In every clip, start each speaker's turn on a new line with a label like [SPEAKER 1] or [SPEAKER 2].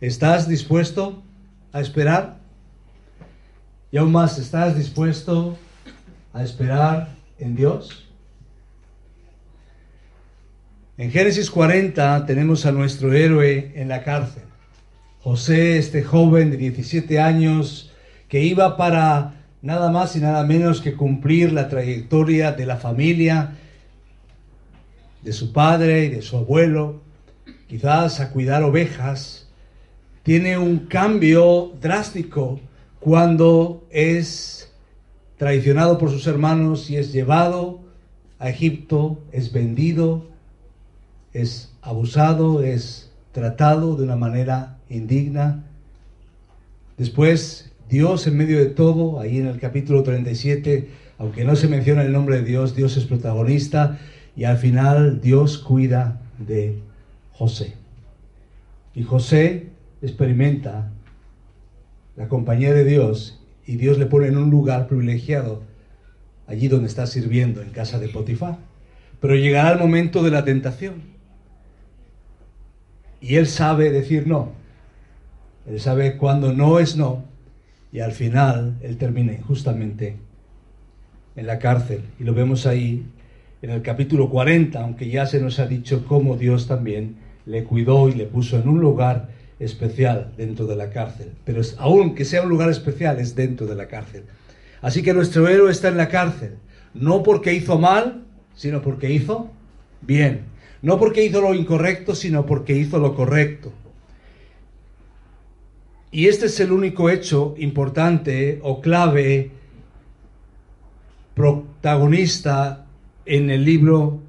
[SPEAKER 1] ¿Estás dispuesto a esperar? Y aún más, ¿estás dispuesto a esperar en Dios? En Génesis 40 tenemos a nuestro héroe en la cárcel. José, este joven de 17 años, que iba para nada más y nada menos que cumplir la trayectoria de la familia, de su padre y de su abuelo, quizás a cuidar ovejas, tiene un cambio drástico cuando es traicionado por sus hermanos y es llevado a Egipto, es vendido, es abusado, es tratado de una manera indigna. Después, Dios en medio de todo, ahí en el capítulo 37, aunque no se menciona el nombre de Dios, Dios es protagonista y al final Dios cuida de José. Y José experimenta la compañía de Dios y Dios le pone en un lugar privilegiado allí donde está sirviendo en casa de Potifar. Pero llegará el momento de la tentación. Y él sabe decir no. Él sabe cuando no es no. Y al final él termina justamente en la cárcel. Y lo vemos ahí en el capítulo 40, aunque ya se nos ha dicho cómo Dios también le cuidó y le puso en un lugar especial dentro de la cárcel. Pero es, aunque sea un lugar especial, es dentro de la cárcel. Así que nuestro héroe está en la cárcel, no porque hizo mal, sino porque hizo bien. No porque hizo lo incorrecto, sino porque hizo lo correcto. Y este es el único hecho importante o clave protagonista en el libro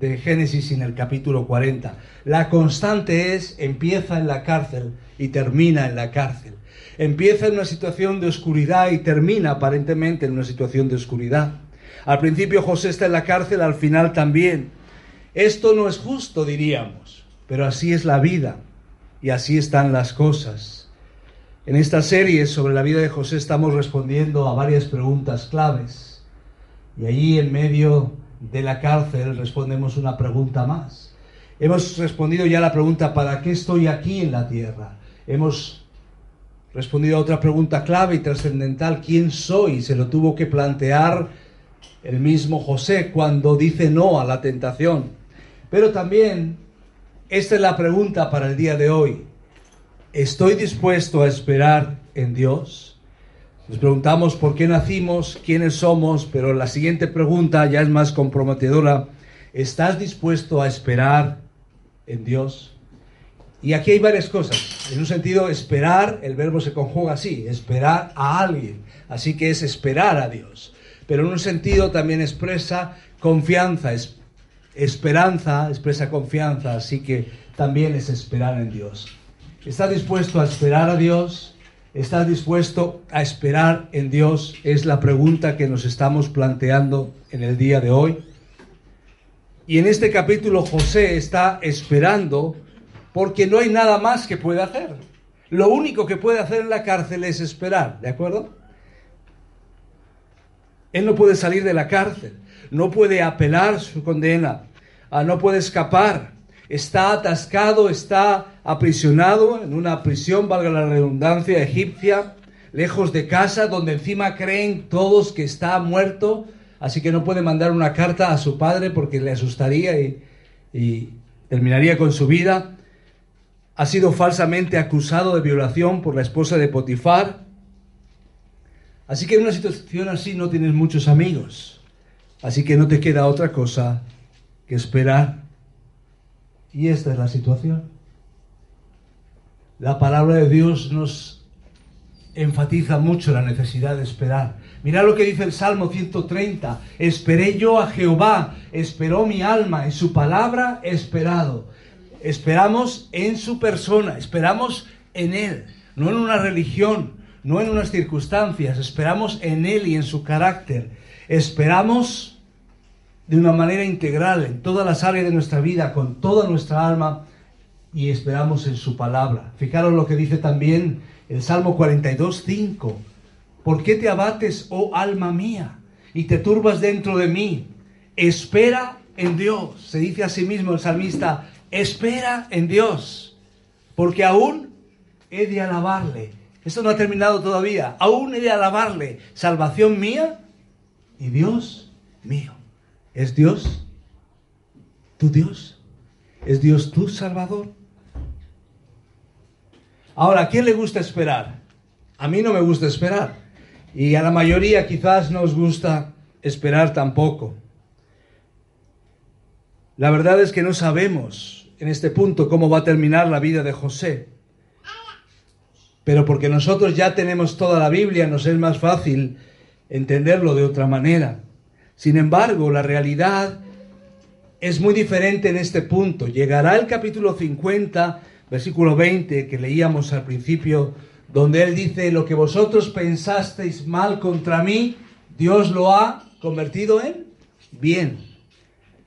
[SPEAKER 1] de Génesis en el capítulo 40. La constante es, empieza en la cárcel y termina en la cárcel. Empieza en una situación de oscuridad y termina aparentemente en una situación de oscuridad. Al principio José está en la cárcel, al final también. Esto no es justo, diríamos, pero así es la vida y así están las cosas. En esta serie sobre la vida de José estamos respondiendo a varias preguntas claves. Y allí en medio de la cárcel respondemos una pregunta más. Hemos respondido ya la pregunta ¿para qué estoy aquí en la tierra? Hemos respondido a otra pregunta clave y trascendental ¿quién soy? Se lo tuvo que plantear el mismo José cuando dice no a la tentación. Pero también esta es la pregunta para el día de hoy. ¿Estoy dispuesto a esperar en Dios? Nos preguntamos por qué nacimos, quiénes somos, pero la siguiente pregunta ya es más comprometedora. ¿Estás dispuesto a esperar en Dios? Y aquí hay varias cosas. En un sentido, esperar, el verbo se conjuga así, esperar a alguien. Así que es esperar a Dios. Pero en un sentido también expresa confianza, es, esperanza, expresa confianza. Así que también es esperar en Dios. ¿Estás dispuesto a esperar a Dios? ¿Estás dispuesto a esperar en Dios? Es la pregunta que nos estamos planteando en el día de hoy. Y en este capítulo José está esperando porque no hay nada más que puede hacer. Lo único que puede hacer en la cárcel es esperar, ¿de acuerdo? Él no puede salir de la cárcel, no puede apelar su condena, ah, no puede escapar, está atascado, está aprisionado en una prisión, valga la redundancia, egipcia, lejos de casa, donde encima creen todos que está muerto, así que no puede mandar una carta a su padre porque le asustaría y, y terminaría con su vida. Ha sido falsamente acusado de violación por la esposa de Potifar. Así que en una situación así no tienes muchos amigos. Así que no te queda otra cosa que esperar. Y esta es la situación. La palabra de Dios nos enfatiza mucho la necesidad de esperar. Mira lo que dice el Salmo 130. Esperé yo a Jehová, esperó mi alma, en su palabra esperado. esperamos en su persona, esperamos en Él, no en una religión, no en unas circunstancias, esperamos en Él y en su carácter. Esperamos de una manera integral en todas las áreas de nuestra vida, con toda nuestra alma, y esperamos en su palabra. Fijaros lo que dice también el Salmo 42, 5. ¿Por qué te abates, oh alma mía, y te turbas dentro de mí? Espera en Dios. Se dice a sí mismo el salmista, espera en Dios, porque aún he de alabarle. Esto no ha terminado todavía. Aún he de alabarle. Salvación mía y Dios mío. ¿Es Dios tu Dios? ¿Es Dios tu Salvador? Ahora, ¿a quién le gusta esperar? A mí no me gusta esperar. Y a la mayoría quizás no os gusta esperar tampoco. La verdad es que no sabemos en este punto cómo va a terminar la vida de José. Pero porque nosotros ya tenemos toda la Biblia, nos es más fácil entenderlo de otra manera. Sin embargo, la realidad es muy diferente en este punto. Llegará el capítulo 50, versículo 20, que leíamos al principio, donde él dice, lo que vosotros pensasteis mal contra mí, Dios lo ha convertido en bien.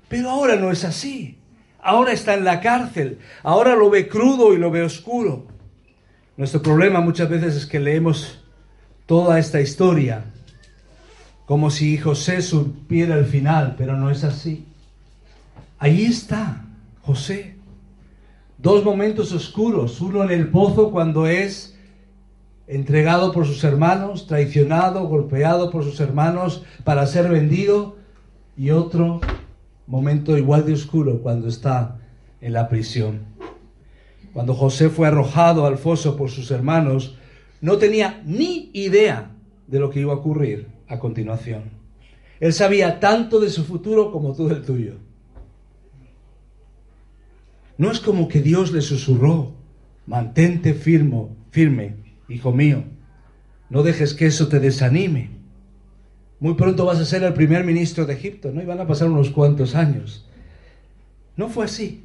[SPEAKER 1] Pero ahora no es así. Ahora está en la cárcel. Ahora lo ve crudo y lo ve oscuro. Nuestro problema muchas veces es que leemos toda esta historia como si José supiera el final, pero no es así. Ahí está José. Dos momentos oscuros, uno en el pozo cuando es entregado por sus hermanos, traicionado, golpeado por sus hermanos para ser vendido, y otro momento igual de oscuro cuando está en la prisión. Cuando José fue arrojado al foso por sus hermanos, no tenía ni idea de lo que iba a ocurrir a continuación. Él sabía tanto de su futuro como tú del tuyo. No es como que Dios le susurró, mantente firme, firme, hijo mío, no dejes que eso te desanime. Muy pronto vas a ser el primer ministro de Egipto, ¿no? Y van a pasar unos cuantos años. No fue así.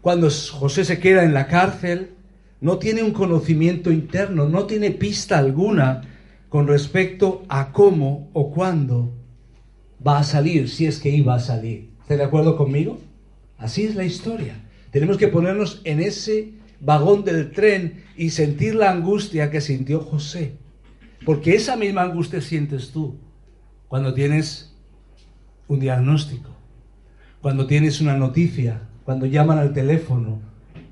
[SPEAKER 1] Cuando José se queda en la cárcel, no tiene un conocimiento interno, no tiene pista alguna con respecto a cómo o cuándo va a salir, si es que iba a salir. ¿Está de acuerdo conmigo? Así es la historia. Tenemos que ponernos en ese vagón del tren y sentir la angustia que sintió José. Porque esa misma angustia sientes tú cuando tienes un diagnóstico, cuando tienes una noticia, cuando llaman al teléfono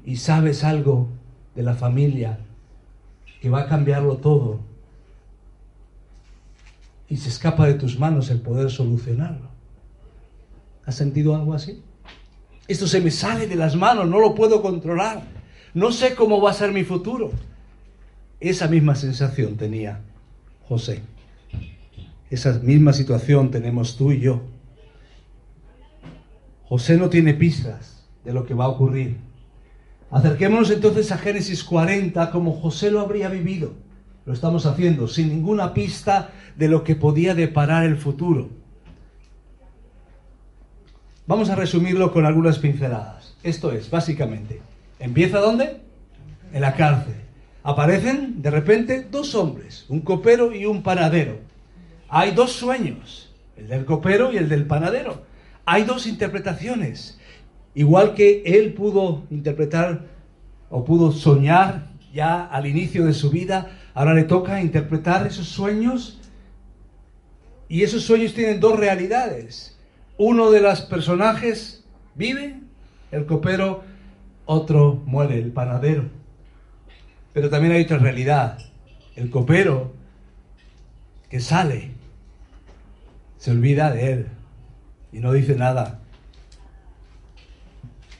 [SPEAKER 1] y sabes algo de la familia que va a cambiarlo todo y se escapa de tus manos el poder solucionarlo. ¿Has sentido algo así? Esto se me sale de las manos, no lo puedo controlar. No sé cómo va a ser mi futuro. Esa misma sensación tenía José. Esa misma situación tenemos tú y yo. José no tiene pistas de lo que va a ocurrir. Acerquémonos entonces a Génesis 40 como José lo habría vivido. Lo estamos haciendo sin ninguna pista de lo que podía deparar el futuro. Vamos a resumirlo con algunas pinceladas. Esto es, básicamente, ¿empieza dónde? En la cárcel. Aparecen de repente dos hombres, un copero y un panadero. Hay dos sueños, el del copero y el del panadero. Hay dos interpretaciones. Igual que él pudo interpretar o pudo soñar ya al inicio de su vida, ahora le toca interpretar esos sueños. Y esos sueños tienen dos realidades. Uno de los personajes vive, el copero, otro muere, el panadero. Pero también hay otra realidad. El copero que sale se olvida de él y no dice nada.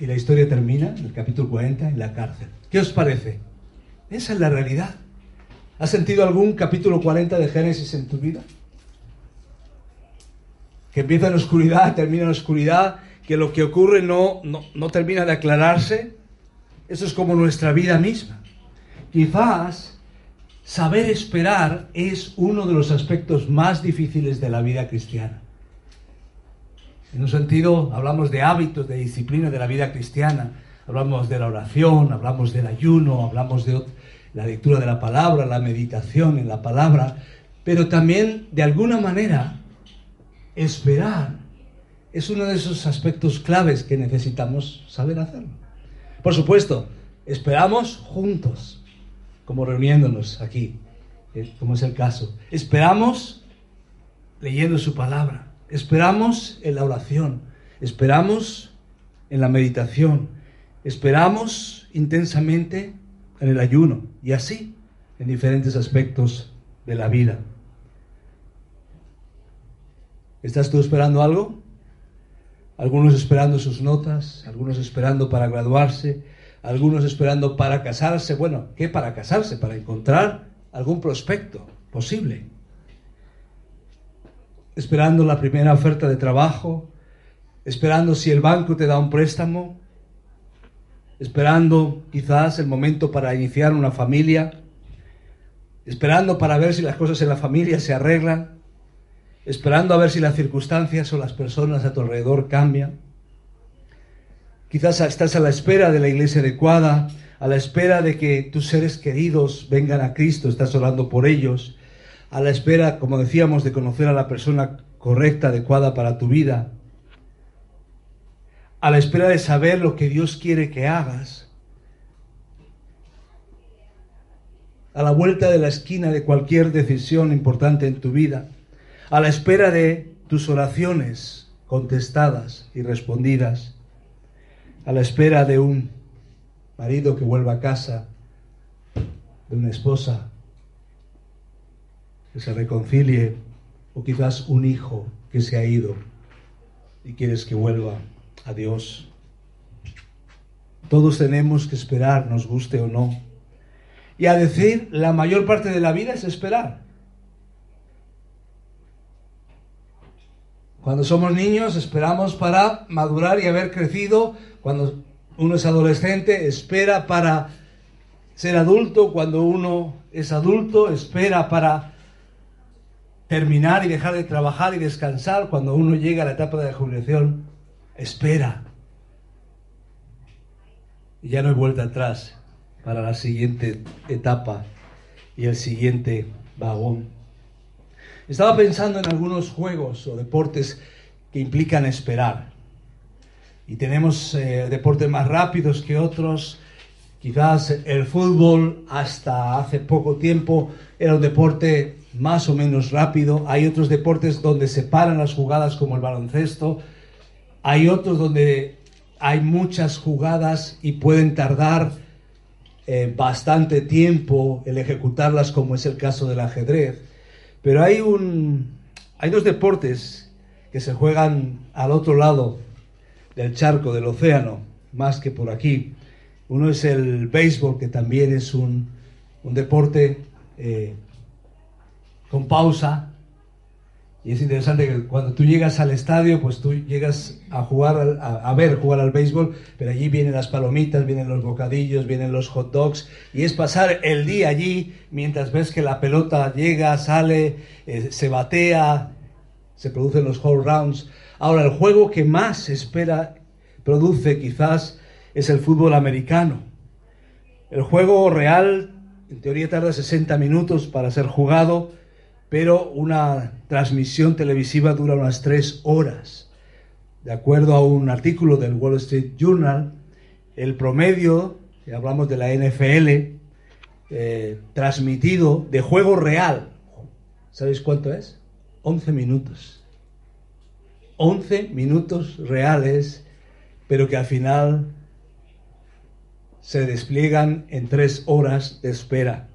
[SPEAKER 1] Y la historia termina en el capítulo 40 en la cárcel. ¿Qué os parece? Esa es la realidad. ¿Has sentido algún capítulo 40 de Génesis en tu vida? Que empieza en oscuridad, termina en oscuridad, que lo que ocurre no, no, no termina de aclararse. Eso es como nuestra vida misma. Quizás Saber esperar es uno de los aspectos más difíciles de la vida cristiana. En un sentido, hablamos de hábitos, de disciplina de la vida cristiana. Hablamos de la oración, hablamos del ayuno, hablamos de la lectura de la palabra, la meditación en la palabra, pero también de alguna manera esperar es uno de esos aspectos claves que necesitamos saber hacerlo. Por supuesto, esperamos juntos, como reuniéndonos aquí, eh, como es el caso. Esperamos leyendo su palabra, esperamos en la oración, esperamos en la meditación, esperamos intensamente en el ayuno y así en diferentes aspectos de la vida. ¿Estás tú esperando algo? Algunos esperando sus notas, algunos esperando para graduarse, algunos esperando para casarse. Bueno, ¿qué para casarse? Para encontrar algún prospecto posible. Esperando la primera oferta de trabajo, esperando si el banco te da un préstamo, esperando quizás el momento para iniciar una familia, esperando para ver si las cosas en la familia se arreglan, esperando a ver si las circunstancias o las personas a tu alrededor cambian. Quizás estás a la espera de la iglesia adecuada, a la espera de que tus seres queridos vengan a Cristo, estás orando por ellos, a la espera, como decíamos, de conocer a la persona correcta, adecuada para tu vida, a la espera de saber lo que Dios quiere que hagas, a la vuelta de la esquina de cualquier decisión importante en tu vida, a la espera de tus oraciones contestadas y respondidas, a la espera de un marido que vuelva a casa, de una esposa que se reconcilie, o quizás un hijo que se ha ido y quieres que vuelva a Dios. Todos tenemos que esperar, nos guste o no. Y a decir, la mayor parte de la vida es esperar. Cuando somos niños esperamos para madurar y haber crecido. Cuando uno es adolescente espera para ser adulto. Cuando uno es adulto espera para terminar y dejar de trabajar y descansar. Cuando uno llega a la etapa de la jubilación espera. Y ya no hay vuelta atrás para la siguiente etapa y el siguiente vagón. Estaba pensando en algunos juegos o deportes que implican esperar. Y tenemos eh, deportes más rápidos que otros. Quizás el fútbol hasta hace poco tiempo era un deporte más o menos rápido. Hay otros deportes donde se paran las jugadas como el baloncesto, hay otros donde hay muchas jugadas y pueden tardar eh, bastante tiempo el ejecutarlas, como es el caso del ajedrez. Pero hay, un, hay dos deportes que se juegan al otro lado del charco, del océano, más que por aquí. Uno es el béisbol, que también es un, deporte eh, con pausa, y es interesante que cuando tú llegas al estadio, pues tú llegas a jugar, a, ver jugar al béisbol, pero allí vienen las palomitas, vienen los bocadillos, vienen los hot dogs, y es pasar el día allí mientras ves que la pelota llega, sale, eh, se batea, se producen los whole rounds. Ahora, el juego que más espera, produce quizás, es el fútbol americano. El juego real, en teoría, tarda 60 minutos para ser jugado pero una transmisión televisiva dura unas tres horas. De acuerdo a un artículo del Wall Street Journal, el promedio, si hablamos de la NFL, eh, transmitido de juego real, ¿sabéis cuánto es? 11 minutos. 11 minutos reales, pero que al final se despliegan en tres horas de espera.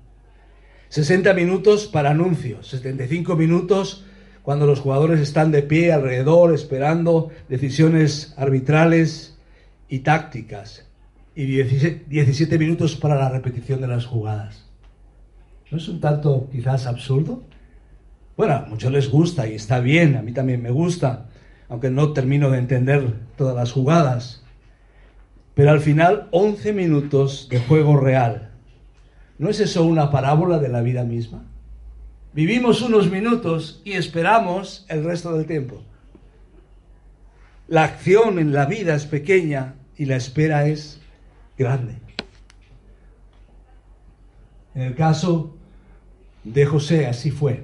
[SPEAKER 1] 60 minutos para anuncios, 75 minutos cuando los jugadores están de pie alrededor esperando decisiones arbitrales y tácticas, y 17, minutos para la repetición de las jugadas. ¿No es un tanto quizás absurdo? Bueno, a muchos les gusta y está bien, a mí también me gusta, aunque no termino de entender todas las jugadas. Pero al final, 11 minutos de juego real ¿No es eso una parábola de la vida misma? Vivimos unos minutos y esperamos el resto del tiempo. La acción en la vida es pequeña y la espera es grande. En el caso de José así fue.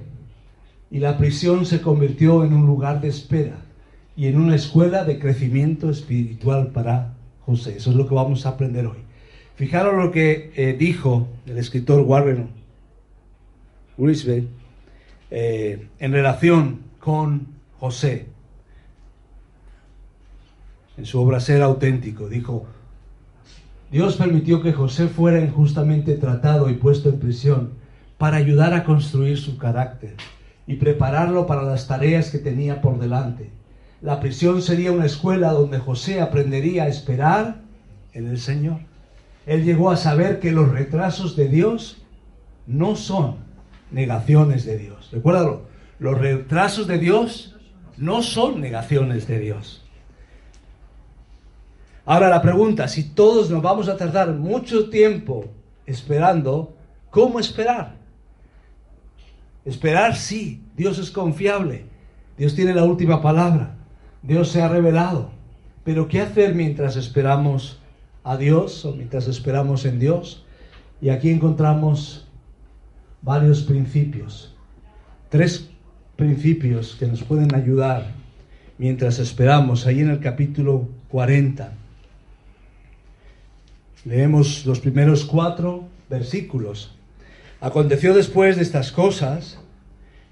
[SPEAKER 1] Y la prisión se convirtió en un lugar de espera y en una escuela de crecimiento espiritual para José. Eso es lo que vamos a aprender hoy. Fijaros lo que eh, dijo el escritor Warren Wiersbe eh, en relación con José. En su obra Ser auténtico, dijo, Dios permitió que José fuera injustamente tratado y puesto en prisión para ayudar a construir su carácter y prepararlo para las tareas que tenía por delante. La prisión sería una escuela donde José aprendería a esperar en el Señor. Él llegó a saber que los retrasos de Dios no son negaciones de Dios. Recuérdalo, los retrasos de Dios no son negaciones de Dios. Ahora la pregunta, si todos nos vamos a tardar mucho tiempo esperando, ¿cómo esperar? Esperar sí, Dios es confiable, Dios tiene la última palabra, Dios se ha revelado, pero ¿qué hacer mientras esperamos a Dios o mientras esperamos en Dios? Y aquí encontramos varios principios, tres principios que nos pueden ayudar mientras esperamos, ahí en el capítulo 40. Leemos los primeros cuatro versículos. Aconteció después de estas cosas,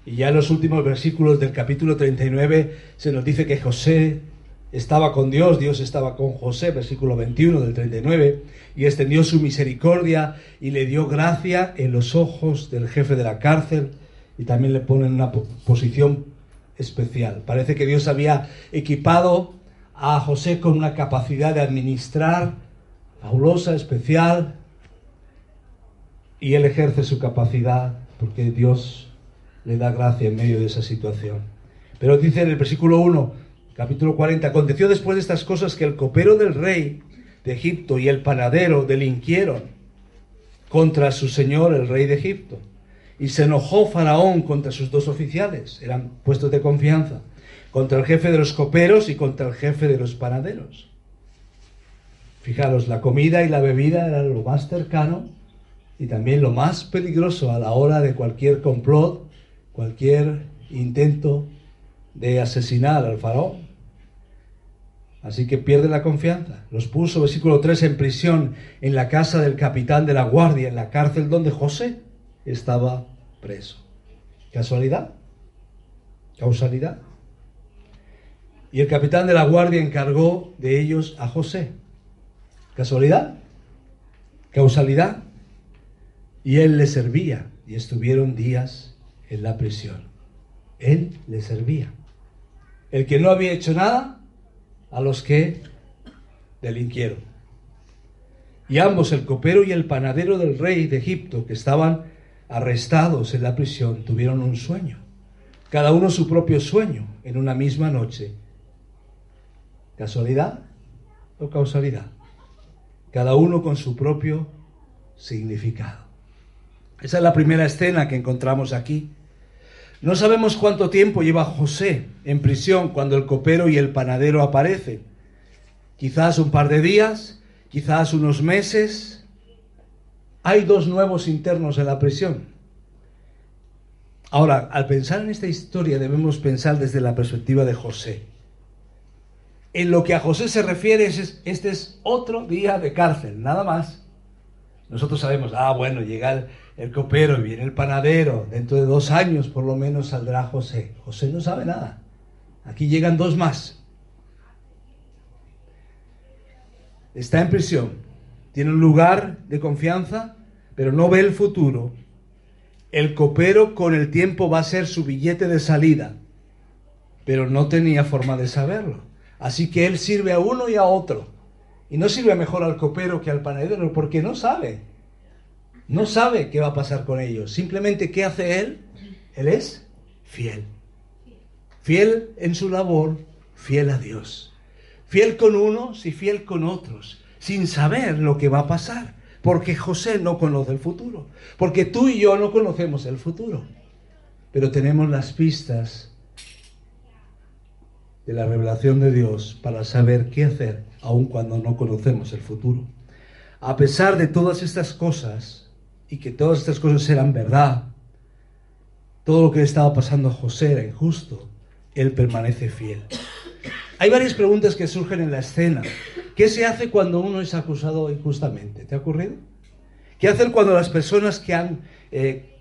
[SPEAKER 1] y ya en los últimos versículos del capítulo 39 se nos dice que José estaba con Dios, Dios estaba con José, versículo 21 del 39, y extendió su misericordia y le dio gracia en los ojos del jefe de la cárcel, y también le pone en una posición especial. Parece que Dios había equipado a José con una capacidad de administrar fabulosa, especial, y él ejerce su capacidad porque Dios le da gracia en medio de esa situación. Pero dice en el versículo 1, capítulo 40, aconteció después de estas cosas que el copero del rey de Egipto y el panadero delinquieron contra su señor, el rey de Egipto. Y se enojó Faraón contra sus dos oficiales, eran puestos de confianza, contra el jefe de los coperos y contra el jefe de los panaderos. Fijaros, la comida y la bebida eran lo más cercano y también lo más peligroso a la hora de cualquier complot, cualquier intento de asesinar al faraón. Así que pierde la confianza. Los puso, versículo 3, en prisión en la casa del capitán de la guardia, en la cárcel donde José estaba preso. ¿Casualidad? ¿Causalidad? Y el capitán de la guardia encargó de ellos a José ¿Casualidad? ¿Causalidad? Y él le servía y estuvieron días en la prisión. Él le servía. El que no había hecho nada a los que delinquieron. Y ambos, el copero y el panadero del rey de Egipto, que estaban arrestados en la prisión, tuvieron un sueño. Cada uno su propio sueño en una misma noche. ¿Casualidad o causalidad? cada uno con su propio significado. Esa es la primera escena que encontramos aquí. No sabemos cuánto tiempo lleva José en prisión cuando el copero y el panadero aparecen. Quizás un par de días, quizás unos meses. Hay dos nuevos internos en la prisión. Ahora, al pensar en esta historia debemos pensar desde la perspectiva de José en lo que a José se refiere, es, este es otro día de cárcel, nada más. Nosotros sabemos, ah, bueno, llega el, copero y viene el panadero, dentro de dos años por lo menos saldrá José. José no sabe nada. Aquí llegan dos más. Está en prisión, tiene un lugar de confianza, pero no ve el futuro. El copero con el tiempo va a ser su billete de salida, pero no tenía forma de saberlo. Así que él sirve a uno y a otro. Y no sirve mejor al copero que al panadero porque no sabe. No sabe qué va a pasar con ellos. Simplemente, ¿qué hace él? Él es fiel. Fiel en su labor, fiel a Dios. Fiel con unos y fiel con otros, sin saber lo que va a pasar. Porque José no conoce el futuro. Porque tú y yo no conocemos el futuro. Pero tenemos las pistas de la revelación de Dios para saber qué hacer, aun cuando no conocemos el futuro. a pesar de todas estas cosas, y que todas estas cosas eran verdad, todo lo que le estaba pasando a José era injusto, él permanece fiel. Hay varias preguntas que surgen en la escena. ¿Qué se hace cuando uno es acusado injustamente? ¿Te ha ocurrido? ¿Qué hacer cuando las personas que han, eh,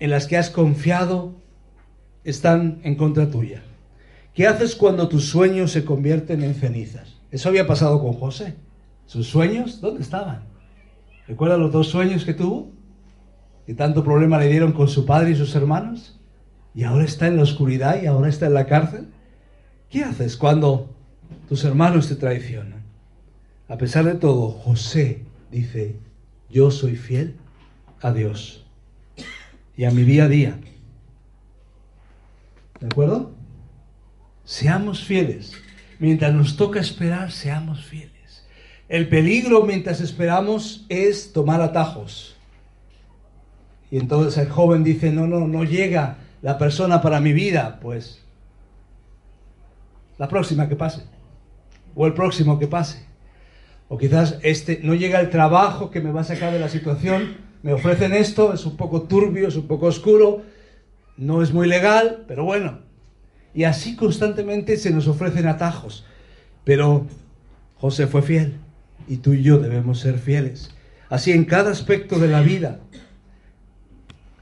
[SPEAKER 1] en las que has confiado están en contra tuya? ¿Qué haces cuando tus sueños se convierten en cenizas? Eso había pasado con José. ¿Sus sueños dónde estaban? ¿Recuerda los dos sueños que tuvo? Que tanto problema le dieron con su padre y sus hermanos. Y ahora está en la oscuridad y ahora está en la cárcel. ¿Qué haces cuando tus hermanos te traicionan? A pesar de todo, José dice, yo soy fiel a Dios y a mi día a día. ¿De acuerdo? Seamos fieles. Mientras nos toca esperar, seamos fieles. El peligro mientras esperamos es tomar atajos. Y entonces el joven dice, no, no, no llega la persona para mi vida, pues la próxima que pase. O el próximo que pase. O quizás este no llega el trabajo que me va a sacar de la situación. Me ofrecen esto, es un poco turbio, es un poco oscuro, no es muy legal, pero bueno. Y así constantemente se nos ofrecen atajos. Pero José fue fiel y tú y yo debemos ser fieles. Así en cada aspecto de la vida.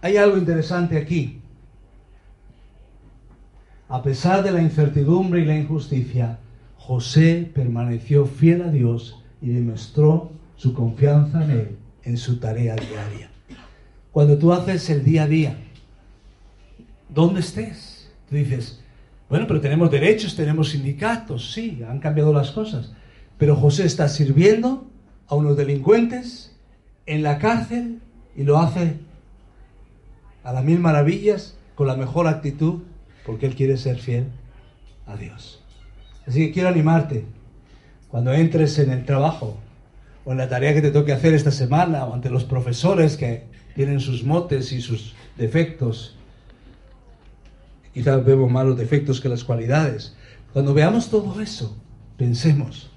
[SPEAKER 1] Hay algo interesante aquí. A pesar de la incertidumbre y la injusticia, José permaneció fiel a Dios y demostró su confianza en Él en su tarea diaria. Cuando tú haces el día a día, ¿dónde estés? Tú dices, bueno, pero tenemos derechos, tenemos sindicatos, sí, han cambiado las cosas. Pero José está sirviendo a unos delincuentes en la cárcel y lo hace a las mil maravillas, con la mejor actitud, porque él quiere ser fiel a Dios. Así que quiero animarte, cuando entres en el trabajo o en la tarea que te toque hacer esta semana o ante los profesores que tienen sus motes y sus defectos, quizás vemos más los defectos que las cualidades. Cuando veamos todo eso, pensemos,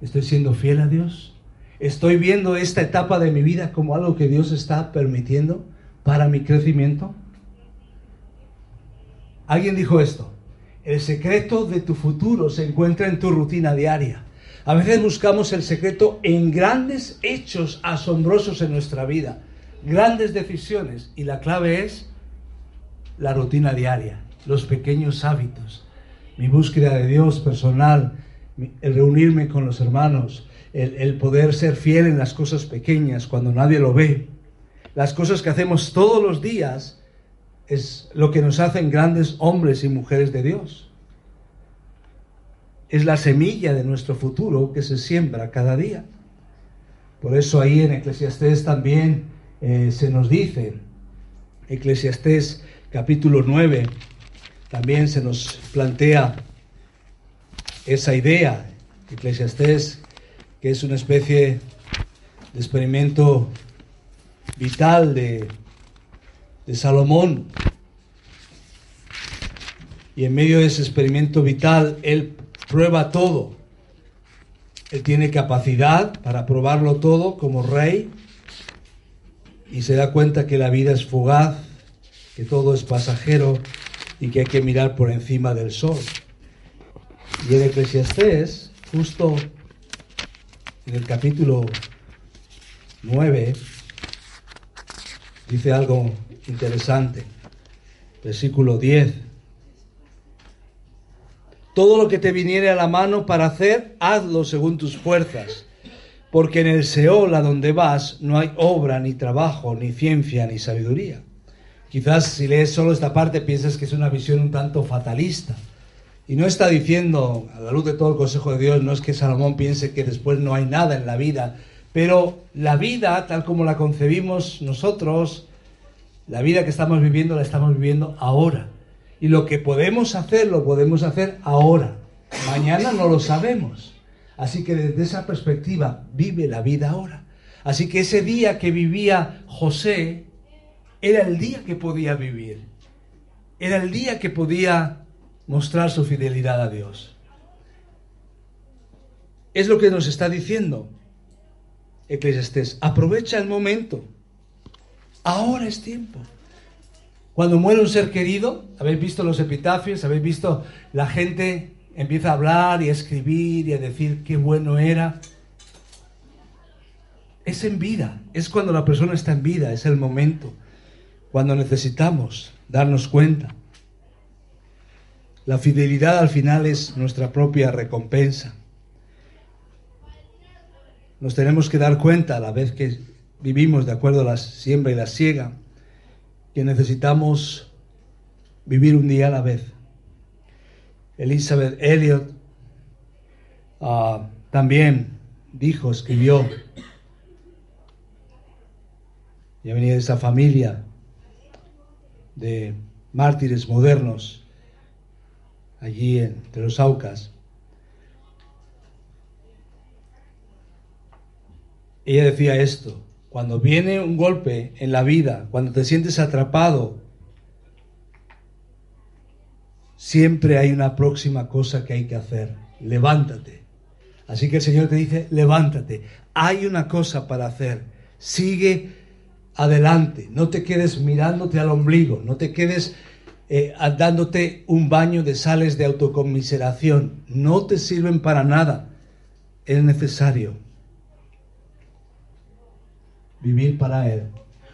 [SPEAKER 1] ¿estoy siendo fiel a Dios? ¿Estoy viendo esta etapa de mi vida como algo que Dios está permitiendo para mi crecimiento? Alguien dijo esto, el secreto de tu futuro se encuentra en tu rutina diaria. A veces buscamos el secreto en grandes hechos asombrosos en nuestra vida, grandes decisiones, y la clave es la rutina diaria, los pequeños hábitos, mi búsqueda de Dios personal, el reunirme con los hermanos, el, poder ser fiel en las cosas pequeñas cuando nadie lo ve. Las cosas que hacemos todos los días es lo que nos hacen grandes hombres y mujeres de Dios. Es la semilla de nuestro futuro que se siembra cada día. Por eso ahí en Eclesiastés también eh, se nos dice, Eclesiastés capítulo 9, también se nos plantea esa idea, Eclesiastés que es una especie de experimento vital de, de Salomón. Y en medio de ese experimento vital, él prueba todo. Él tiene capacidad para probarlo todo como rey y se da cuenta que la vida es fugaz, que todo es pasajero y que hay que mirar por encima del sol. Y en Eclesiastés, justo en el capítulo 9 dice algo interesante. Versículo 10. Todo lo que te viniere a la mano para hacer, hazlo según tus fuerzas. Porque en el Seol a donde vas no hay obra, ni trabajo, ni ciencia, ni sabiduría. Quizás si lees solo esta parte piensas que es una visión un tanto fatalista. Y no está diciendo, a la luz de todo el consejo de Dios, no es que Salomón piense que después no hay nada en la vida, pero la vida, tal como la concebimos nosotros, la vida que estamos viviendo, la estamos viviendo ahora. Y lo que podemos hacer, lo podemos hacer ahora. Mañana no lo sabemos. Así que desde esa perspectiva, vive la vida ahora. Así que ese día que vivía José, era el día que podía vivir. Era el día que podía mostrar su fidelidad a Dios. es lo que nos está diciendo Eclesiastés. Aprovecha el momento. Ahora es tiempo. Cuando muere un ser querido, habéis visto los epitafios, habéis visto la gente empieza a hablar y a escribir y a decir qué bueno era. Es en vida, es cuando la persona está en vida, es el momento, cuando necesitamos darnos cuenta. La fidelidad al final es nuestra propia recompensa. Nos tenemos que dar cuenta a la vez que vivimos de acuerdo a la siembra y la siega, que necesitamos vivir un día a la vez. Elizabeth Elliot ah, también dijo, escribió, ya venía de esa familia de mártires modernos allí entre los Aucas. Ella decía esto, cuando viene un golpe en la vida, cuando te sientes atrapado, siempre hay una próxima cosa que hay que hacer. Levántate. Así que el Señor te dice, levántate. Hay una cosa para hacer. Sigue adelante. No te quedes mirándote al ombligo. No te quedes eh, dándote un baño de sales de autocomiseración. No te sirven para nada. Es necesario vivir para Él.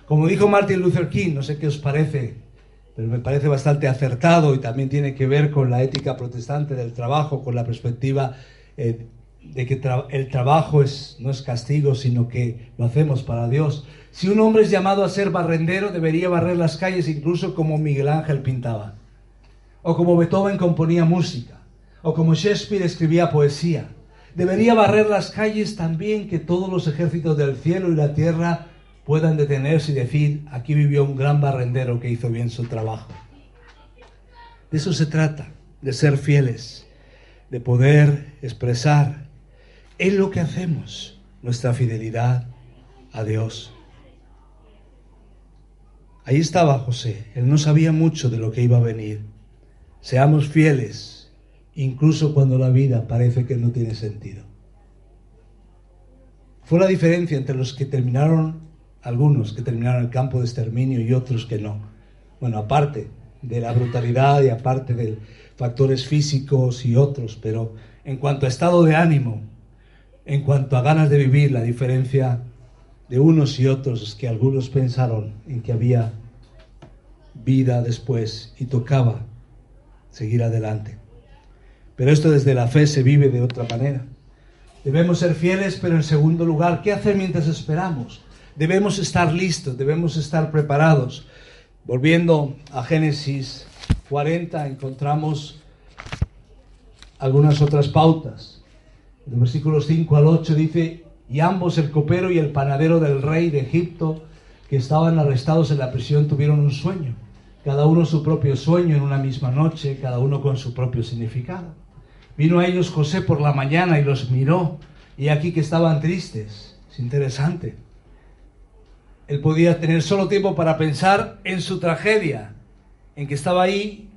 [SPEAKER 1] Como dijo Martin Luther King, no sé qué os parece, pero me parece bastante acertado y también tiene que ver con la ética protestante del trabajo, con la perspectiva eh, de que el trabajo es, no es castigo, sino que lo hacemos para Dios. Si un hombre es llamado a ser barrendero, debería barrer las calles incluso como Miguel Ángel pintaba, o como Beethoven componía música, o como Shakespeare escribía poesía. Debería barrer las calles también que todos los ejércitos del cielo y la tierra puedan detenerse y decir, aquí vivió un gran barrendero que hizo bien su trabajo. De eso se trata, de ser fieles, de poder expresar en lo que hacemos nuestra fidelidad a Dios. Ahí estaba José, él no sabía mucho de lo que iba a venir. Seamos fieles, incluso cuando la vida parece que no tiene sentido. Fue la diferencia entre los que terminaron algunos que terminaron el campo de exterminio y otros que no. Bueno, aparte de la brutalidad y aparte de factores físicos y otros, pero en cuanto a estado de ánimo, en cuanto a ganas de vivir, la diferencia de unos y otros es que algunos pensaron en que había vida después y tocaba seguir adelante. Pero esto desde la fe se vive de otra manera. Debemos ser fieles, pero en segundo lugar, ¿qué hacer mientras esperamos? debemos estar listos, debemos estar preparados. Volviendo a Génesis 40, encontramos algunas otras pautas. En los versículos 5 al 8 dice, y ambos, el copero y el panadero del rey de Egipto, que estaban arrestados en la prisión, tuvieron un sueño. Cada uno su propio sueño en una misma noche, cada uno con su propio significado. Vino a ellos José por la mañana y los miró, y aquí que estaban tristes. Es interesante. Él podía tener solo tiempo para pensar en su tragedia, en que estaba ahí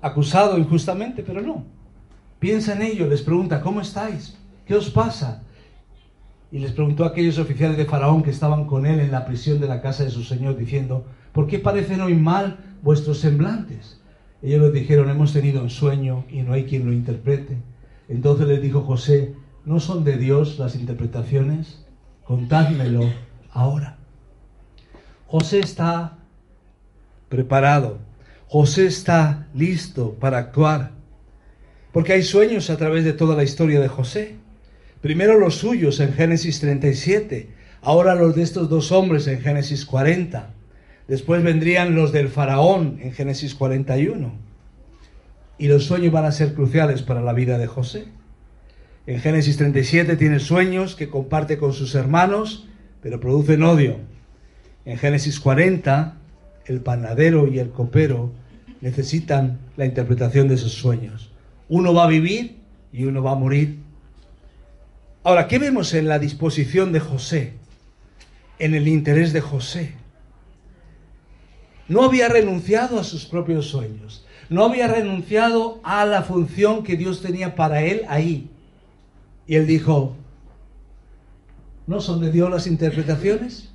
[SPEAKER 1] acusado injustamente, pero no. Piensa en ello, les pregunta, ¿cómo estáis? ¿Qué os pasa? Y les preguntó a aquellos oficiales de Faraón que estaban con él en la prisión de la casa de su señor, diciendo, ¿por qué parecen hoy mal vuestros semblantes? Ellos les dijeron, hemos tenido un sueño y no hay quien lo interprete. Entonces les dijo José, ¿no son de Dios las interpretaciones? Contádmelo ahora. José está preparado. José está listo para actuar. Porque hay sueños a través de toda la historia de José. Primero los suyos en Génesis 37, ahora los de estos dos hombres en Génesis 40. Después vendrían los del faraón en Génesis 41. Y los sueños van a ser cruciales para la vida de José. En Génesis 37 tiene sueños que comparte con sus hermanos pero producen odio. En Génesis 40, el panadero y el copero necesitan la interpretación de esos sueños. Uno va a vivir y uno va a morir. Ahora, ¿qué vemos en la disposición de José? En el interés de José. No había renunciado a sus propios sueños. No había renunciado a la función que Dios tenía para él ahí. Y él dijo, ¿no son de Dios las interpretaciones?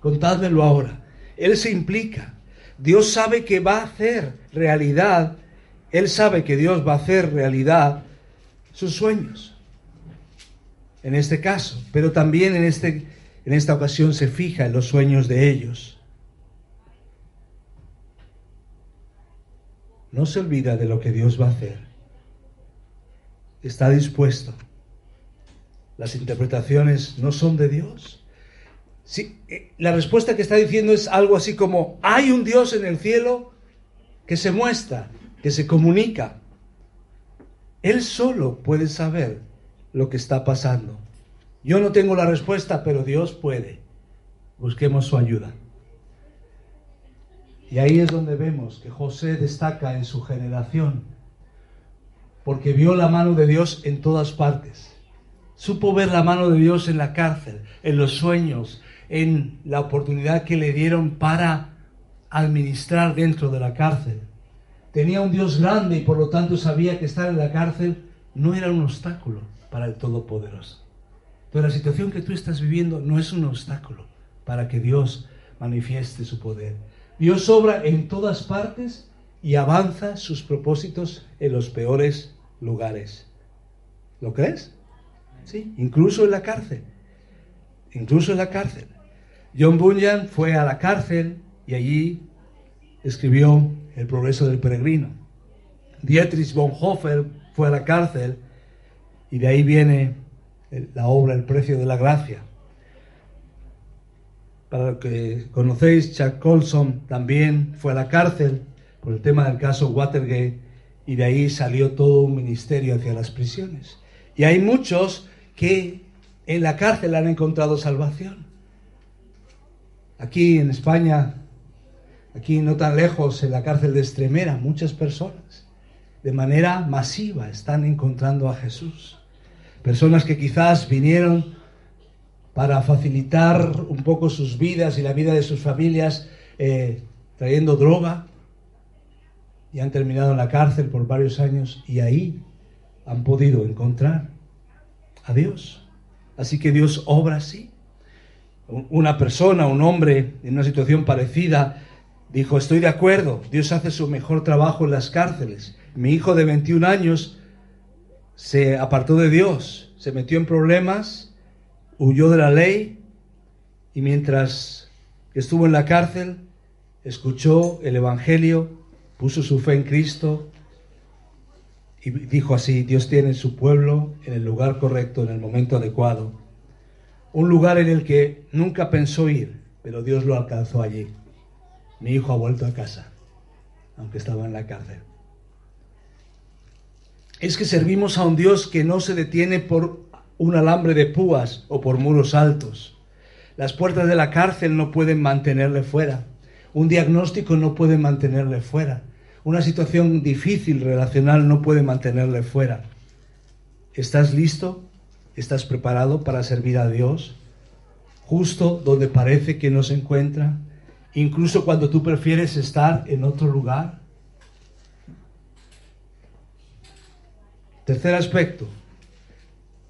[SPEAKER 1] Contádmelo ahora. Él se implica. Dios sabe que va a hacer realidad, Él sabe que Dios va a hacer realidad sus sueños. En este caso, pero también en, este, en esta ocasión se fija en los sueños de ellos. No se olvida de lo que Dios va a hacer. Está dispuesto. Las interpretaciones no son de Dios. Sí, eh, la respuesta que está diciendo es algo así como, hay un Dios en el cielo que se muestra, que se comunica. Él solo puede saber lo que está pasando. Yo no tengo la respuesta, pero Dios puede. Busquemos su ayuda. Y ahí es donde vemos que José destaca en su generación, porque vio la mano de Dios en todas partes. Supo ver la mano de Dios en la cárcel, en los sueños, en la oportunidad que le dieron para administrar dentro de la cárcel. Tenía un Dios grande y por lo tanto sabía que estar en la cárcel no era un obstáculo para el Todopoderoso. Pero la situación que tú estás viviendo no es un obstáculo para que Dios manifieste su poder. Dios obra en todas partes y avanza sus propósitos en los peores lugares. ¿Lo crees? Sí, incluso en la cárcel. Incluso en la cárcel. John Bunyan fue a la cárcel y allí escribió El progreso del peregrino. Dietrich Bonhoeffer fue a la cárcel y de ahí viene la obra El precio de la gracia. Para lo que conocéis, Chuck Colson también fue a la cárcel por el tema del caso Watergate y de ahí salió todo un ministerio hacia las prisiones. Y hay muchos que en la cárcel han encontrado salvación. Aquí en España, aquí no tan lejos, en la cárcel de Extremera, muchas personas de manera masiva están encontrando a Jesús. Personas que quizás vinieron para facilitar un poco sus vidas y la vida de sus familias eh, trayendo droga y han terminado en la cárcel por varios años y ahí han podido encontrar a Dios. Así que Dios obra así. Una persona, un hombre en una situación parecida dijo, estoy de acuerdo, Dios hace su mejor trabajo en las cárceles. Mi hijo de 21 años se apartó de Dios, se metió en problemas huyó de la ley y mientras estuvo en la cárcel, escuchó el Evangelio, puso su fe en Cristo y dijo así, Dios tiene su pueblo en el lugar correcto, en el momento adecuado. Un lugar en el que nunca pensó ir, pero Dios lo alcanzó allí. Mi hijo ha vuelto a casa, aunque estaba en la cárcel. Es que servimos a un Dios que no se detiene por un alambre de púas o por muros altos. Las puertas de la cárcel no pueden mantenerle fuera. Un diagnóstico no puede mantenerle fuera. Una situación difícil relacional no puede mantenerle fuera. ¿Estás listo? ¿Estás preparado para servir a Dios? Justo donde parece que no se encuentra, incluso cuando tú prefieres estar en otro lugar. Tercer aspecto,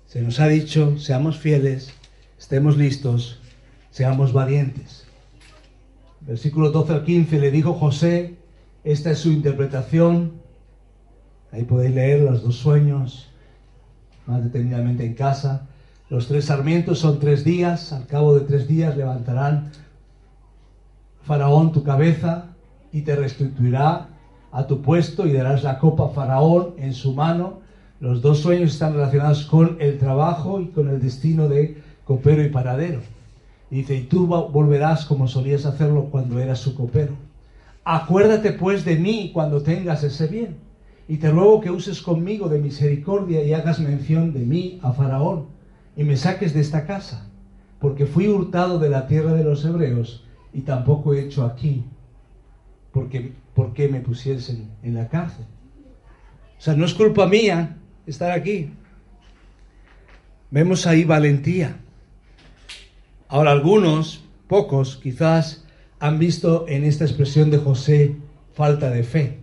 [SPEAKER 1] se nos ha dicho, seamos fieles, estemos listos, seamos valientes. Versículo 12 al 15 le dijo José, esta es su interpretación. Ahí podéis leer los dos sueños más detenidamente en casa. Los tres sarmientos son tres días, al cabo de tres días levantarán Faraón tu cabeza y te restituirá a tu puesto y darás la copa a Faraón en su mano los dos sueños están relacionados con el trabajo y con el destino de copero y paradero. dice, y tú volverás como solías hacerlo cuando eras su copero. Acuérdate pues de mí cuando tengas ese bien. Y te ruego que uses conmigo de misericordia y hagas mención de mí a Faraón y me saques de esta casa, porque fui hurtado de la tierra de los hebreos y tampoco he hecho aquí, porque, porque me pusiesen en la cárcel. O sea, no es culpa mía estar aquí. Vemos ahí valentía. Ahora algunos, pocos quizás, han visto en esta expresión de José falta de fe.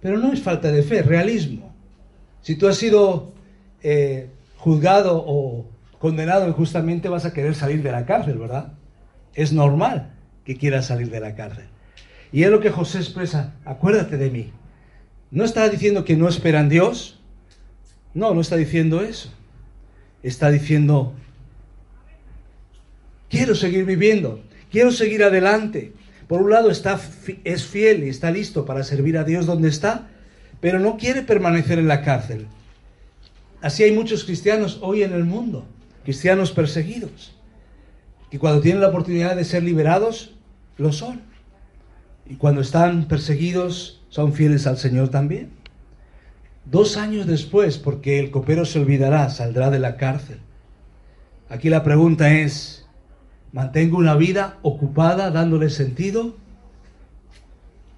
[SPEAKER 1] Pero no es falta de fe, realismo. Si tú has sido eh, juzgado o condenado injustamente, vas a querer salir de la cárcel, ¿verdad? Es normal que quieras salir de la cárcel. Y es lo que José expresa, acuérdate de mí. No está diciendo que no espera en Dios. No, no está diciendo eso. Está diciendo, quiero seguir viviendo, quiero seguir adelante. Por un lado está, es fiel y está listo para servir a Dios donde está, pero no quiere permanecer en la cárcel. Así hay muchos cristianos hoy en el mundo, cristianos perseguidos, que cuando tienen la oportunidad de ser liberados, lo son. Y cuando están perseguidos, son fieles al Señor también. Dos años después, porque el copero se olvidará, saldrá de la cárcel. Aquí la pregunta es, ¿mantengo una vida ocupada dándole sentido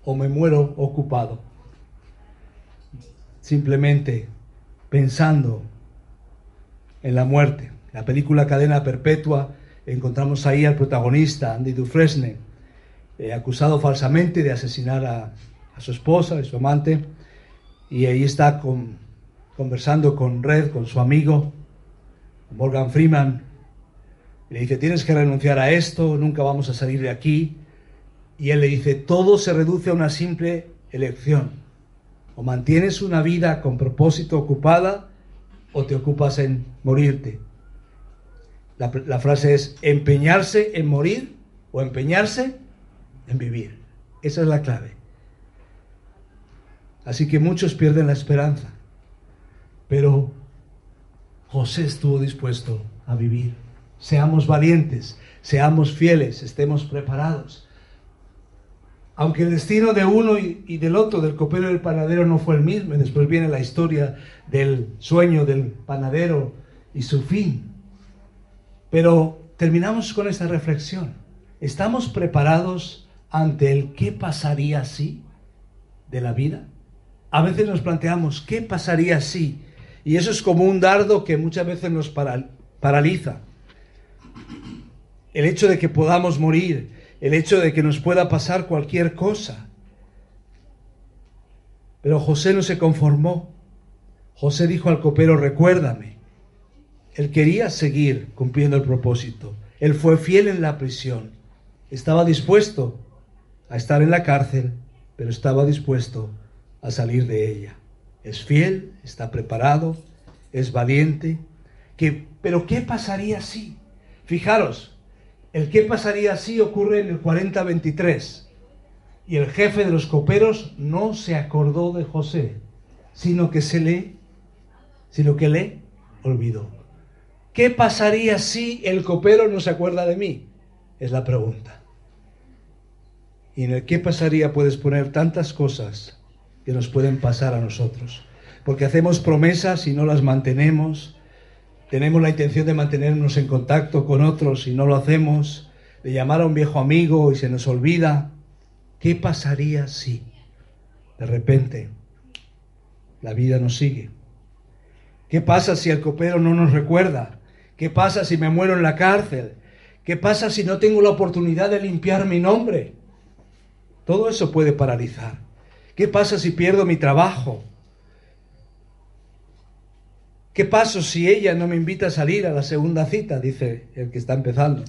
[SPEAKER 1] o me muero ocupado? Simplemente pensando en la muerte. La película Cadena Perpetua encontramos ahí al protagonista, Andy Dufresne, eh, acusado falsamente de asesinar a, su esposa y su amante, y ahí está conversando con Red, con su amigo, Morgan Freeman, y le dice, tienes que renunciar a esto, nunca vamos a salir de aquí, y él le dice, todo se reduce a una simple elección o mantienes una vida con propósito ocupada o te ocupas en morirte. La, frase es empeñarse en morir o empeñarse en vivir. Esa es la clave. Así que muchos pierden la esperanza. Pero José estuvo dispuesto a vivir. Seamos valientes, seamos fieles, estemos preparados. Aunque el destino de uno y, del otro, del copero y del panadero, no fue el mismo, y después viene la historia del sueño del panadero y su fin. Pero terminamos con esta reflexión. ¿Estamos preparados ante el qué pasaría si de la vida? A veces nos planteamos, ¿qué pasaría si? Y eso es como un dardo que muchas veces nos paraliza. El hecho de que podamos morir, el hecho de que nos pueda pasar cualquier cosa. Pero José no se conformó. José dijo al copero, recuérdame. Él quería seguir cumpliendo el propósito. Él fue fiel en la prisión. Estaba dispuesto a estar en la cárcel, pero estaba dispuesto a salir de ella. Es fiel, está preparado, es valiente. Pero ¿qué pasaría si? Fijaros, el qué pasaría si ocurre en el 40-23. Y el jefe de los coperos no se acordó de José, sino que se le, sino que le olvidó. ¿Qué pasaría si el copero no se acuerda de mí? Es la pregunta. Y en el qué pasaría puedes poner tantas cosas que nos pueden pasar a nosotros. Porque hacemos promesas y no las mantenemos, tenemos la intención de mantenernos en contacto con otros y no lo hacemos, de llamar a un viejo amigo y se nos olvida. ¿Qué pasaría si de repente la vida nos sigue? ¿Qué pasa si el copero no nos recuerda? ¿Qué pasa si me muero en la cárcel? ¿Qué pasa si no tengo la oportunidad de limpiar mi nombre? Todo eso puede paralizar. ¿Qué pasa si pierdo mi trabajo? ¿Qué pasa si ella no me invita a salir a la segunda cita? Dice el que está empezando.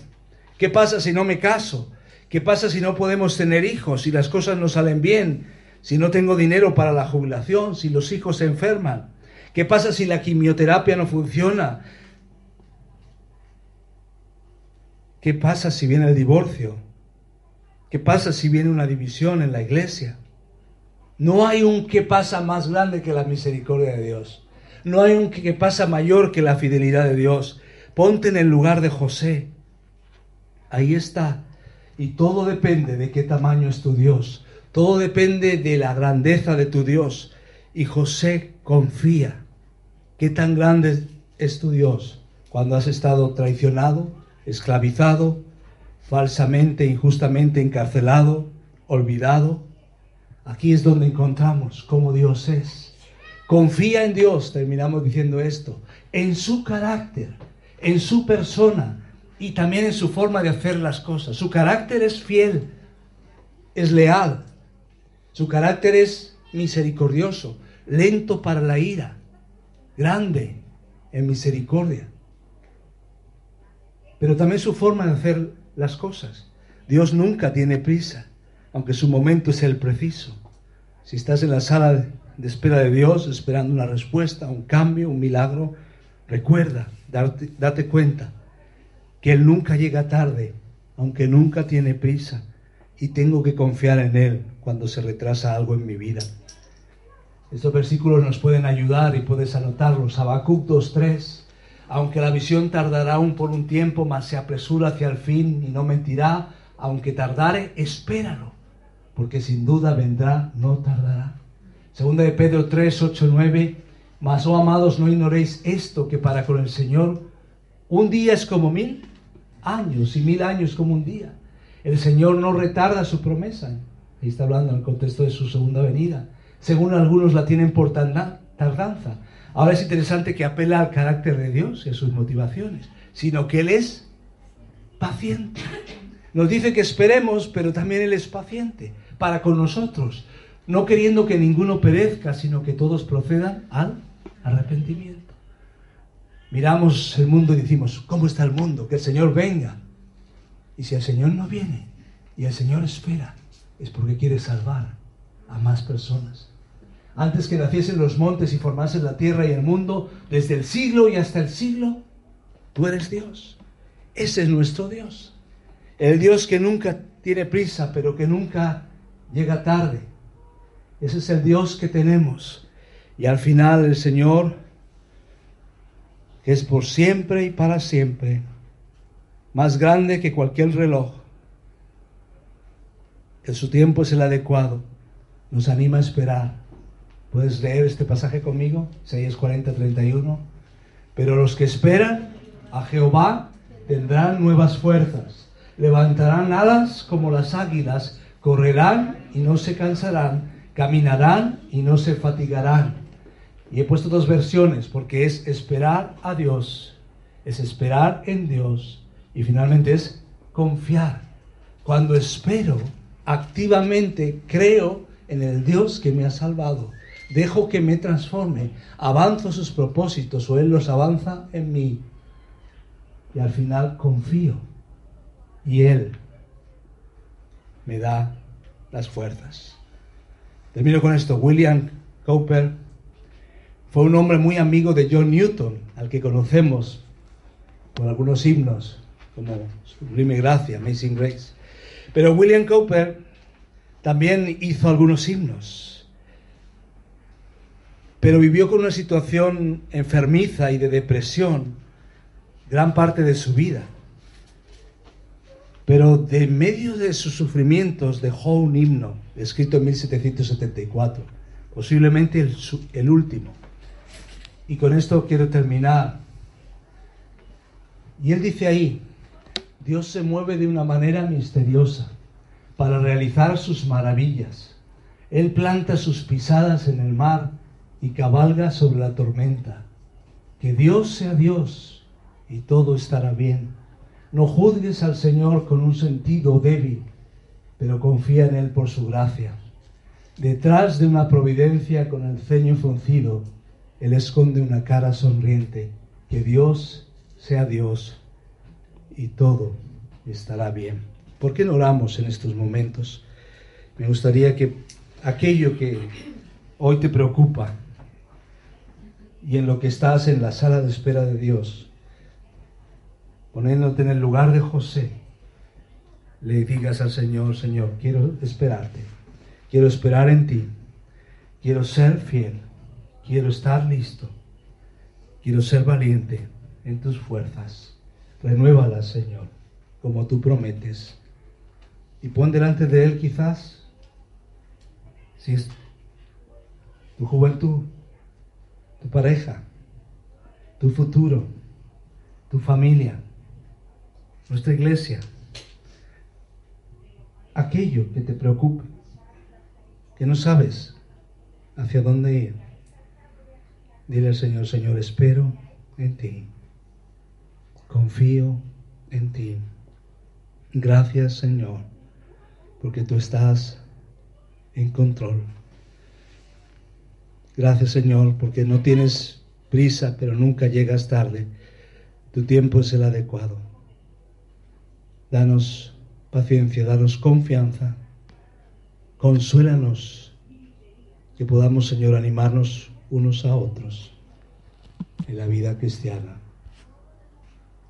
[SPEAKER 1] ¿Qué pasa si no me caso? ¿Qué pasa si no podemos tener hijos? Si las cosas no salen bien, si no tengo dinero para la jubilación, si los hijos se enferman. ¿Qué pasa si la quimioterapia no funciona? ¿Qué pasa si viene el divorcio? ¿Qué pasa si viene una división en la iglesia? No hay un qué pasa más grande que la misericordia de Dios. No hay un que pasa mayor que la fidelidad de Dios. Ponte en el lugar de José. Ahí está. Y todo depende de qué tamaño es tu Dios. Todo depende de la grandeza de tu Dios. Y José confía. ¿Qué tan grande es tu Dios cuando has estado traicionado, esclavizado, falsamente, injustamente encarcelado, olvidado? Aquí es donde encontramos cómo Dios es. Confía en Dios, terminamos diciendo esto, en su carácter, en su persona y también en su forma de hacer las cosas. Su carácter es fiel, es leal, su carácter es misericordioso, lento para la ira, grande en misericordia. Pero también su forma de hacer las cosas. Dios nunca tiene prisa, aunque su momento es el preciso. Si estás en la sala de espera de Dios, esperando una respuesta, un cambio, un milagro, recuerda, date, date cuenta que Él nunca llega tarde, aunque nunca tiene prisa, y tengo que confiar en Él cuando se retrasa algo en mi vida. Estos versículos nos pueden ayudar y puedes anotarlos. Habacuc 2.3. Aunque la visión tardará aún por un tiempo, mas se apresura hacia el fin y no mentirá. Aunque tardare, espéralo, porque sin duda vendrá, no tardará. Segunda de Pedro 3, 8, 9. Mas, oh amados, no ignoréis esto, que para con el Señor un día es como mil años y mil años como un día. El Señor no retarda su promesa. Ahí está hablando en el contexto de su segunda venida según algunos la tienen por tardanza. Ahora es interesante que apela al carácter de Dios y a sus motivaciones, sino que Él es paciente. Nos dice que esperemos, pero también Él es paciente para con nosotros, no queriendo que ninguno perezca, sino que todos procedan al arrepentimiento. Miramos el mundo y decimos, ¿cómo está el mundo? Que el Señor venga. Y si el Señor no viene y el Señor espera, es porque quiere salvar a más personas antes que naciesen los montes y formasen la tierra y el mundo, desde el siglo y hasta el siglo, tú eres Dios. Ese es nuestro Dios. El Dios que nunca tiene prisa, pero que nunca llega tarde. Ese es el Dios que tenemos. Y al final el Señor, que es por siempre y para siempre, más grande que cualquier reloj, que su tiempo es el adecuado, nos anima a esperar Puedes leer este pasaje conmigo, Isaías 40, 31. Pero los que esperan a Jehová tendrán nuevas fuerzas, levantarán alas como las águilas, correrán y no se cansarán, caminarán y no se fatigarán. Y he puesto dos versiones porque es esperar a Dios, es esperar en Dios y finalmente es confiar. Cuando espero, activamente creo en el Dios que me ha salvado dejo que me transforme, avanzo sus propósitos o Él los avanza en mí. Y al final confío y Él me da las fuerzas. Termino con esto. William Cowper fue un hombre muy amigo de John Newton, al que conocemos por algunos himnos, como Sublime Gracia, Amazing Grace. Pero William Cowper también hizo algunos himnos pero vivió con una situación enfermiza y de depresión gran parte de su vida. Pero de medio de sus sufrimientos dejó un himno escrito en 1774, posiblemente el, último. Y con esto quiero terminar. Y él dice ahí, Dios se mueve de una manera misteriosa para realizar sus maravillas. Él planta sus pisadas en el mar y cabalga sobre la tormenta. Que Dios sea Dios y todo estará bien. No juzgues al Señor con un sentido débil, pero confía en Él por su gracia. Detrás de una providencia con el ceño fruncido, Él esconde una cara sonriente. Que Dios sea Dios y todo estará bien. ¿Por qué no oramos en estos momentos? Me gustaría que aquello que hoy te preocupa, y en lo que estás en la sala de espera de Dios, poniéndote en el lugar de José, le digas al Señor, Señor, quiero esperarte, quiero esperar en ti, quiero ser fiel, quiero estar listo, quiero ser valiente en tus fuerzas. Renuévalas, Señor, como tú prometes. Y pon delante de Él quizás, si es tu juventud, tu pareja, tu futuro, tu familia, nuestra iglesia, aquello que te preocupe, que no sabes hacia dónde ir. Dile al Señor, Señor, espero en ti, confío en ti. Gracias, Señor, porque tú estás en control. Gracias Señor, porque no tienes prisa, pero nunca llegas tarde. Tu tiempo es el adecuado. Danos paciencia, danos confianza. Consuélanos que podamos, Señor, animarnos unos a otros en la vida cristiana.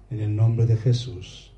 [SPEAKER 1] En el nombre de Jesús.